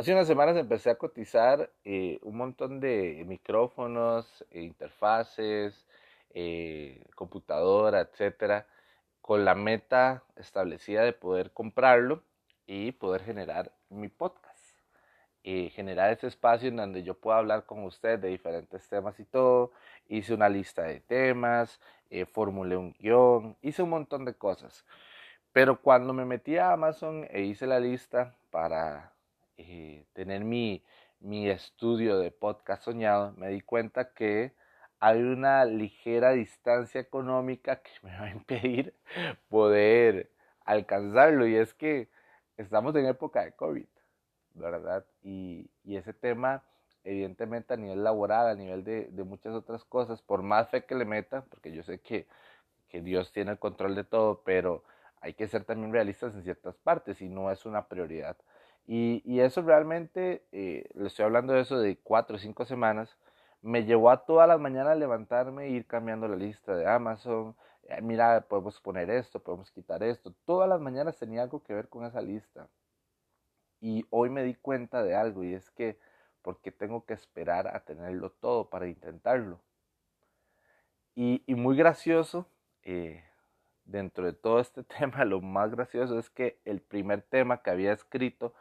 Hace unas semanas empecé a cotizar eh, un montón de micrófonos, e interfaces, eh, computadora, etcétera, con la meta establecida de poder comprarlo y poder generar mi podcast. Y generar ese espacio en donde yo pueda hablar con usted de diferentes temas y todo. Hice una lista de temas, eh, formulé un guion, hice un montón de cosas. Pero cuando me metí a Amazon e hice la lista para eh, tener mi, mi estudio de podcast soñado, me di cuenta que hay una ligera distancia económica que me va a impedir poder alcanzarlo. Y es que estamos en época de COVID, ¿verdad? Y, y ese tema, evidentemente a nivel laboral, a nivel de, de, muchas otras cosas, por más fe que le meta, porque yo sé que, que Dios tiene el control de todo, pero hay que ser también realistas en ciertas partes y no es una prioridad. Y, eso realmente, eh, le estoy hablando de eso de cuatro o cinco semanas, me llevó a todas las mañanas levantarme e ir cambiando la lista de Amazon. Eh, mira, podemos poner esto, podemos quitar esto. Todas las mañanas tenía algo que ver con esa lista. Y hoy me di cuenta de algo y es que, porque tengo que esperar a tenerlo todo para intentarlo? Y, y muy gracioso, eh, dentro de todo este tema, lo más gracioso es que el primer tema que había escrito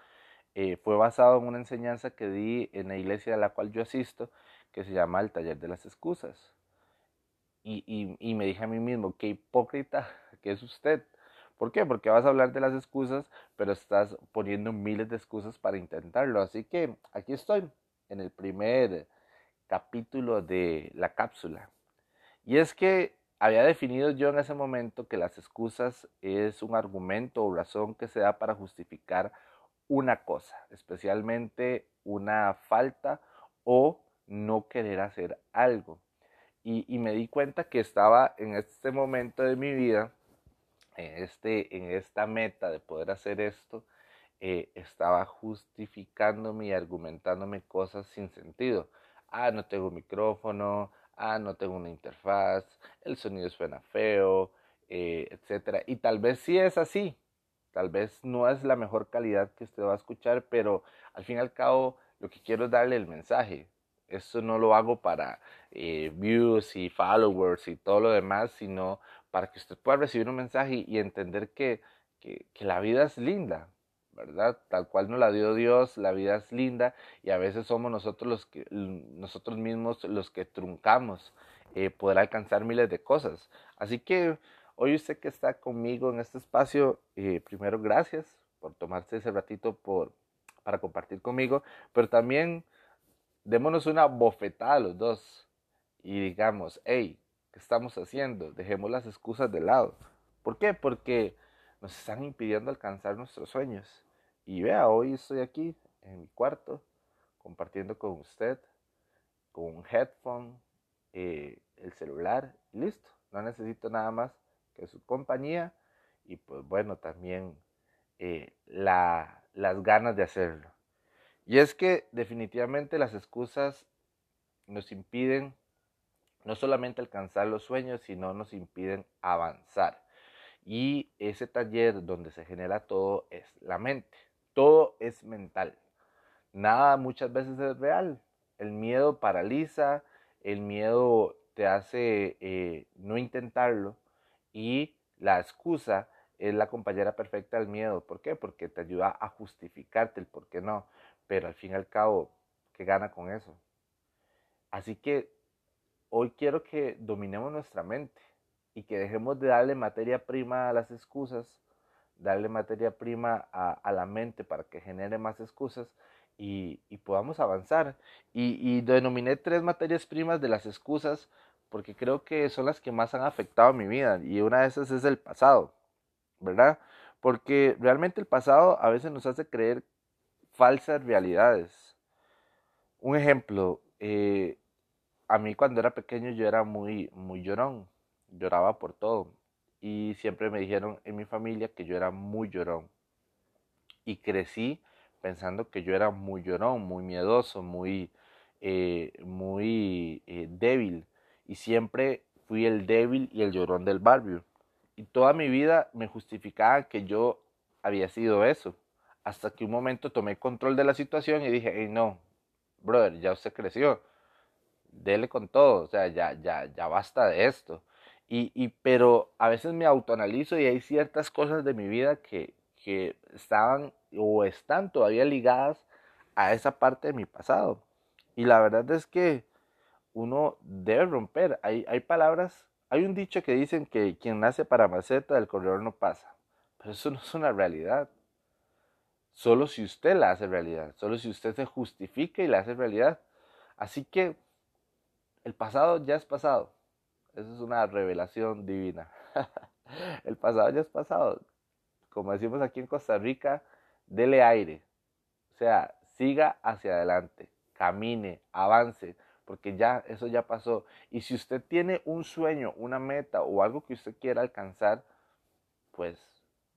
eh, fue basado en una enseñanza que di en la iglesia a la cual yo asisto, que se llama el taller de las excusas. Y, y, y me dije a mí mismo, qué hipócrita que es usted. ¿Por qué? Porque vas a hablar de las excusas, pero estás poniendo miles de excusas para intentarlo. Así que aquí estoy, en el primer capítulo de la cápsula. Y es que había definido yo en ese momento que las excusas es un argumento o razón que se da para justificar una cosa, especialmente una falta o no querer hacer algo. Y, me di cuenta que estaba en este momento de mi vida, en, este, en esta meta de poder hacer esto, eh, estaba justificándome y argumentándome cosas sin sentido. Ah, no tengo micrófono, ah, no tengo una interfaz, el sonido suena feo, eh, etc. Y tal vez sí es así, tal vez no es la mejor calidad que usted va a escuchar, pero al fin y al cabo lo que quiero es darle el mensaje. Esto no lo hago para eh, views y followers y todo lo demás, sino para que usted pueda recibir un mensaje y entender que, que, la vida es linda, ¿verdad? Tal cual nos la dio Dios, la vida es linda y a veces somos nosotros los nosotros mismos los que truncamos eh, poder alcanzar miles de cosas. Así que hoy usted que está conmigo en este espacio, eh, primero gracias por tomarse ese ratito por, para compartir conmigo, pero también démonos una bofetada a los dos y digamos, hey, ¿qué estamos haciendo? Dejemos las excusas de lado. ¿Por qué? Porque nos están impidiendo alcanzar nuestros sueños. Y vea, hoy estoy aquí en mi cuarto compartiendo con usted, con un headphone, eh, el celular, listo. No necesito nada más su compañía y pues bueno, también eh, la, las ganas de hacerlo. Y es que definitivamente las excusas nos impiden no solamente alcanzar los sueños, sino nos impiden avanzar. Y ese taller donde se genera todo es la mente. Todo es mental. Nada muchas veces es real. El miedo paraliza, el miedo te hace eh, no intentarlo y la excusa es la compañera perfecta del miedo. ¿Por qué? Porque te ayuda a justificarte el por qué no. Pero al fin y al cabo, ¿qué gana con eso? Así que hoy quiero que dominemos nuestra mente y que dejemos de darle materia prima a las excusas darle materia prima a, la mente para que genere más excusas y, podamos avanzar. Y, denominé tres materias primas de las excusas porque creo que son las que más han afectado mi vida y una de esas es el pasado, ¿verdad? Porque realmente el pasado a veces nos hace creer falsas realidades. Un ejemplo, eh, a mí cuando era pequeño yo era muy, muy llorón, lloraba por todo y siempre me dijeron en mi familia que yo era muy llorón. Y crecí pensando que yo era muy llorón, muy miedoso, muy, eh, muy eh, débil. Y siempre fui el débil y el llorón del barrio. Y toda mi vida me justificaba que yo había sido eso. hasta que un momento tomé control de la situación y dije, hey, no, brother, ya usted creció, dele con todo, o sea, ya, ya, ya basta de esto. Y, y, pero a veces me autoanalizo y hay ciertas cosas de mi vida que, que estaban o están todavía ligadas a esa parte de mi pasado. Y la verdad es que uno debe romper. Hay, hay palabras, hay un dicho que dicen que quien nace para maceta del corredor no pasa. Pero eso no es una realidad. Solo si usted la hace realidad, solo si usted se justifica y la hace realidad. Así que el pasado ya es pasado. Eso es una revelación divina. el pasado ya es pasado. Como decimos aquí en Costa Rica, dele aire. O sea, siga hacia adelante, camine, avance, porque ya eso ya pasó. Y si usted tiene un sueño, una meta o algo que usted quiera alcanzar, pues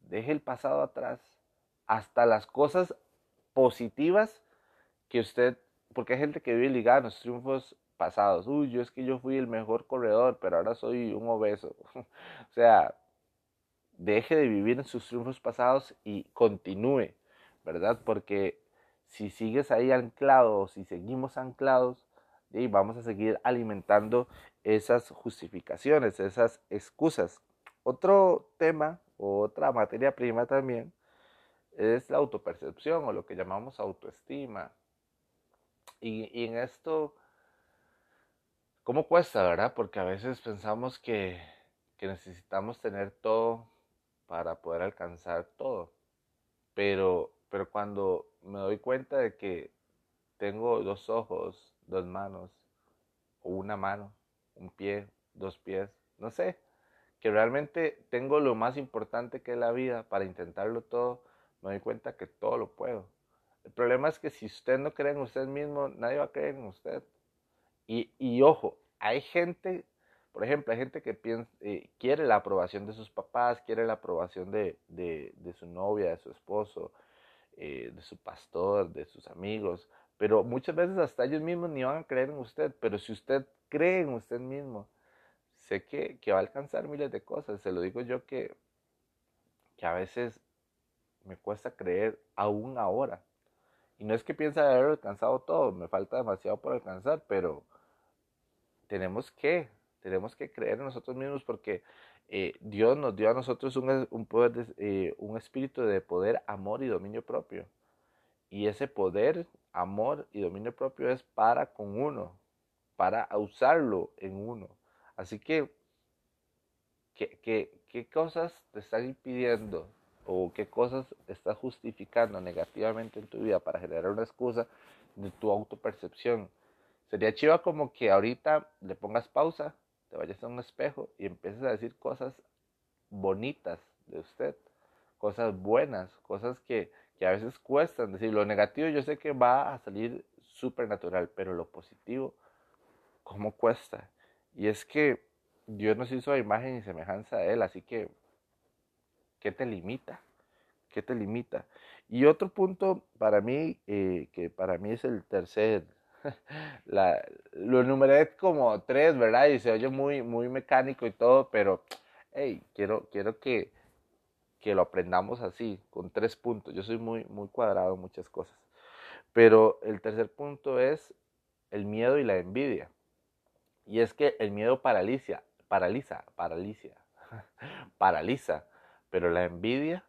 deje el pasado atrás. Hasta las cosas positivas que usted, porque hay gente que vive ligada a los triunfos pasados. Uy, yo es que yo fui el mejor corredor, pero ahora soy un obeso. o sea, deje de vivir en sus triunfos pasados y continúe, ¿verdad? Porque si sigues ahí anclado, si seguimos anclados, y vamos a seguir alimentando esas justificaciones, esas excusas. Otro tema otra materia prima también es la autopercepción o lo que llamamos autoestima. Y, y en esto, ¿cómo cuesta, verdad? Porque a veces pensamos que, que necesitamos tener todo para poder alcanzar todo. Pero, pero cuando me doy cuenta de que tengo dos ojos, dos manos, o una mano, un pie, dos pies, no sé, que realmente tengo lo más importante que es la vida para intentarlo todo, me doy cuenta que todo lo puedo. El problema es que si usted no cree en usted mismo, nadie va a creer en usted. Y, y ojo, hay gente, por ejemplo, hay gente que piensa, eh, quiere la aprobación de sus papás, quiere la aprobación de, de, su novia, de su esposo, eh, de su pastor, de sus amigos, pero muchas veces hasta ellos mismos ni van a creer en usted, pero si usted cree en usted mismo, sé que, que va a alcanzar miles de cosas. Se lo digo yo que, que a veces me cuesta creer aún ahora. Y no es que piense haber alcanzado todo, me falta demasiado por alcanzar, pero tenemos que, tenemos que creer en nosotros mismos porque eh, Dios nos dio a nosotros un, un poder, eh, un espíritu de poder, amor y dominio propio. Y ese poder, amor y dominio propio es para con uno, para usarlo en uno. Así que, ¿qué, qué, cosas te están impidiendo o qué cosas estás justificando negativamente en tu vida para generar una excusa de tu autopercepción? Sería chiva como que ahorita le pongas pausa, te vayas a un espejo y empieces a decir cosas bonitas de usted, cosas buenas, cosas que que a veces cuestan. decir, lo negativo yo sé que va a salir súper natural, pero lo positivo, ¿cómo cuesta? Y es que Dios nos hizo a imagen y semejanza de Él, así que, ¿qué te limita? ¿Qué te limita? Y otro punto para mí, eh, que para mí es el tercer, la, lo enumeré como tres, ¿verdad? Y se oye muy, muy mecánico y todo, pero, hey, quiero, quiero que, que lo aprendamos así, con tres puntos. Yo soy muy, muy cuadrado en muchas cosas. Pero el tercer punto es el miedo y la envidia. Y es que el miedo paraliza, paraliza, paraliza, paraliza. Pero la envidia,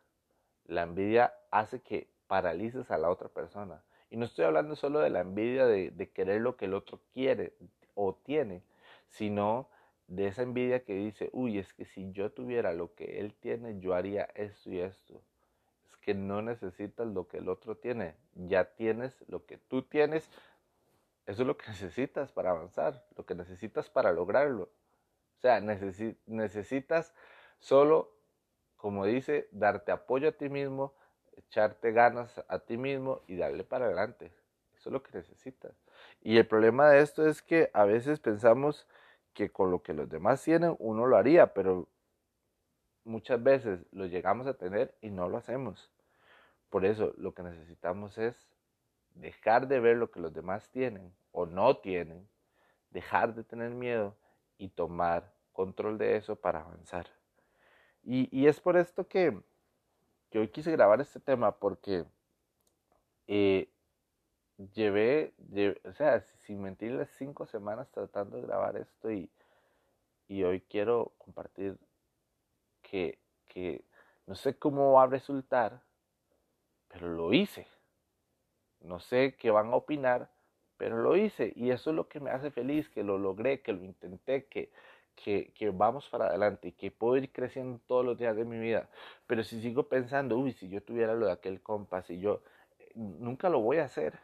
la envidia hace que paralices a la otra persona. Y no estoy hablando solo de la envidia de, de querer lo que el otro quiere o tiene, sino de esa envidia que dice, uy, es que si yo tuviera lo que él tiene, yo haría esto y esto. Es que no necesitas lo que el otro tiene, ya tienes lo que tú tienes. Eso es lo que necesitas para avanzar, lo que necesitas para lograrlo. O sea, necesitas solo, como dice, darte apoyo a ti mismo, echarte ganas a ti mismo y darle para adelante. Eso es lo que necesitas. Y el problema de esto es que a veces pensamos que con lo que los demás tienen uno lo haría, pero muchas veces lo llegamos a tener y no lo hacemos. Por eso lo que necesitamos es dejar de ver lo que los demás tienen o no tienen, dejar de tener miedo y tomar control de eso para avanzar. Y, y es por esto que, que hoy quise grabar este tema, porque eh, llevé, o sea, sin mentirles, cinco semanas tratando de grabar esto y, y hoy quiero compartir que, que no sé cómo va a resultar, pero lo hice. No sé qué van a opinar, pero lo hice y eso es lo que me hace feliz, que lo logré, que lo intenté, que, que, que, vamos para adelante y que puedo ir creciendo todos los días de mi vida. Pero si sigo pensando, uy, si yo tuviera lo de aquel compás y yo, eh, nunca lo voy a hacer.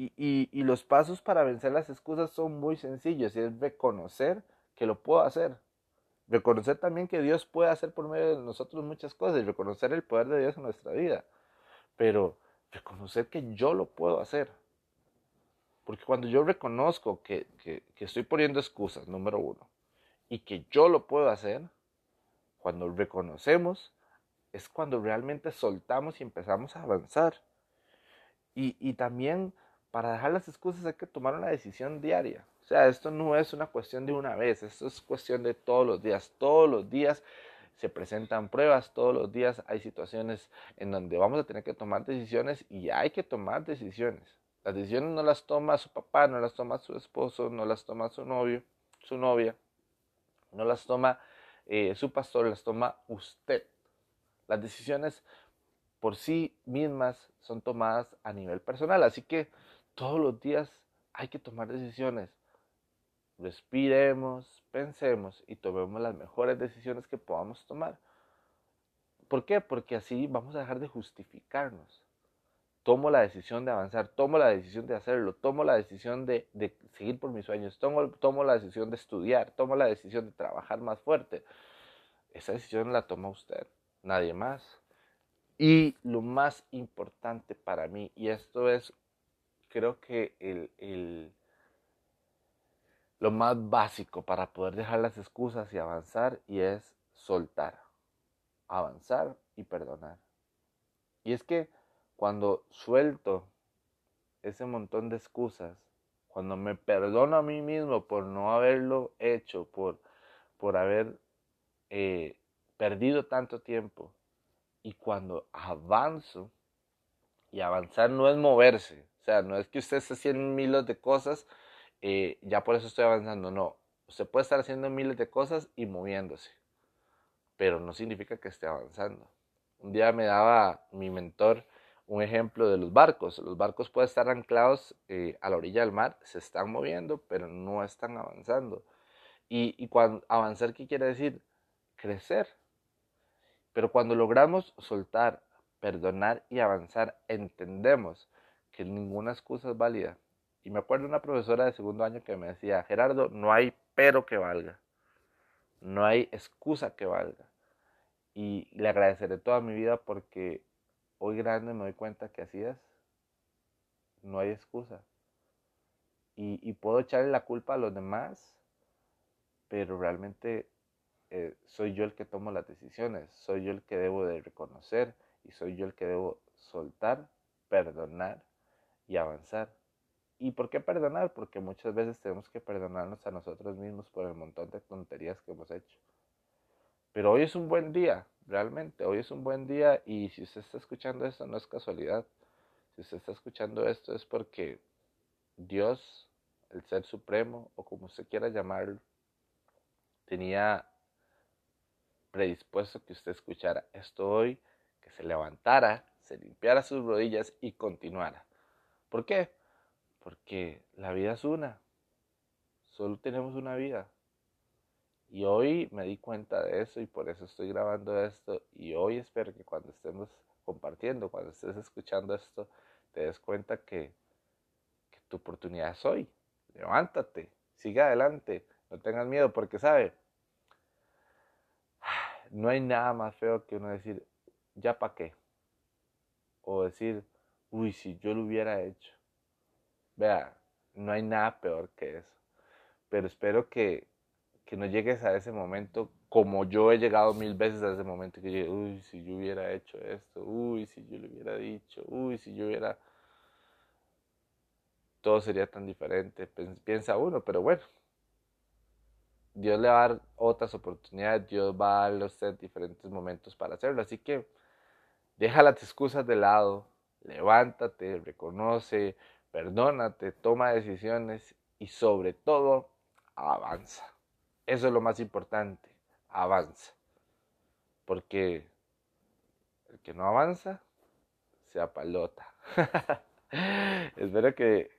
Y, los pasos para vencer las excusas son muy sencillos y es reconocer que lo puedo hacer. Reconocer también que Dios puede hacer por medio de nosotros muchas cosas y reconocer el poder de Dios en nuestra vida. Pero reconocer que yo lo puedo hacer. Porque cuando yo reconozco que, estoy poniendo excusas, número uno, y que yo lo puedo hacer, cuando reconocemos, es cuando realmente soltamos y empezamos a avanzar. Y, también para dejar las excusas hay que tomar una decisión diaria. O sea, esto no es una cuestión de una vez, esto es cuestión de todos los días. Todos los días se presentan pruebas, todos los días hay situaciones en donde vamos a tener que tomar decisiones y hay que tomar decisiones. Las decisiones no las toma su papá, no las toma su esposo, no las toma su novio, su novia no las toma eh, su pastor, las toma usted. Las decisiones por sí mismas son tomadas a nivel personal, así que todos los días hay que tomar decisiones. Respiremos, pensemos y tomemos las mejores decisiones que podamos tomar. ¿Por qué? Porque así vamos a dejar de justificarnos tomo la decisión de avanzar, tomo la decisión de hacerlo, tomo la decisión de, seguir por mis sueños, tomo, la decisión de estudiar, tomo la decisión de trabajar más fuerte. Esa decisión la toma usted, nadie más. Y lo más importante para mí, y esto es, creo que el, el, lo más básico para poder dejar las excusas y avanzar, y es soltar, avanzar y perdonar. Y es que cuando suelto ese montón de excusas, cuando me perdono a mí mismo por no haberlo hecho, por, por haber eh, perdido tanto tiempo, y cuando avanzo, y avanzar no es moverse, o sea, no es que usted esté haciendo miles de cosas, eh, ya por eso estoy avanzando, no, usted puede estar haciendo miles de cosas y moviéndose, pero no significa que esté avanzando. Un día me daba mi mentor, un ejemplo de los barcos. Los barcos pueden estar anclados eh, a la orilla del mar, se están moviendo, pero no están avanzando. Y, y cuando avanzar, ¿qué quiere decir? Crecer. Pero cuando logramos soltar, perdonar y avanzar, entendemos que ninguna excusa es válida. Y me acuerdo una profesora de segundo año que me decía, Gerardo, no hay pero que valga. No hay excusa que valga. Y le agradeceré toda mi vida porque hoy grande me doy cuenta que así es. No hay excusa. Y, puedo echarle la culpa a los demás, pero realmente eh, soy yo el que tomo las decisiones, soy yo el que debo de reconocer y soy yo el que debo soltar, perdonar y avanzar. ¿Y por qué perdonar? Porque muchas veces tenemos que perdonarnos a nosotros mismos por el montón de tonterías que hemos hecho. Pero hoy es un buen día, realmente, hoy es un buen día y si usted está escuchando esto no es casualidad. Si usted está escuchando esto es porque Dios, el Ser Supremo, o como usted quiera llamarlo, tenía predispuesto que usted escuchara esto hoy, que se levantara, se limpiara sus rodillas y continuara. ¿Por qué? Porque la vida es una. Solo tenemos una vida. Y hoy me di cuenta de eso y por eso estoy grabando esto. Y hoy espero que cuando estemos compartiendo, cuando estés escuchando esto, te des cuenta que, tu oportunidad es hoy. Levántate, sigue adelante, no tengas miedo, porque sabe, no hay nada más feo que uno decir, ya para qué. O decir, uy, si yo lo hubiera hecho. Vea, no hay nada peor que eso. Pero espero que, que no llegues a ese momento como yo he llegado mil veces a ese momento que llegué, uy, si yo hubiera hecho esto, uy, si yo le hubiera dicho, uy, si yo hubiera... Todo sería tan diferente, piensa uno, pero bueno, Dios le va a dar otras oportunidades, Dios va a darle a usted diferentes momentos para hacerlo, así que deja las excusas de lado, levántate, reconoce, perdónate, toma decisiones y sobre todo avanza. Eso es lo más importante, avanza. Porque el que no avanza se apalota. Espero que,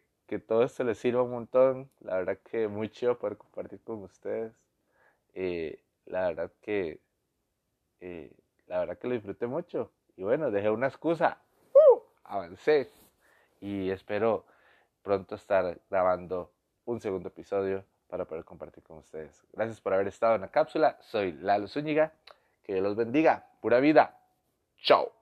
todo esto les sirva un montón. La verdad que muy chido poder compartir con ustedes. Eh, la verdad que eh, la verdad que lo disfruté mucho. Y bueno, dejé una excusa. Avancé. Y espero pronto estar grabando un segundo episodio para poder compartir con ustedes. Gracias por haber estado en la cápsula. Soy Lalo Zúñiga. Que Dios los bendiga. Pura vida. Chao.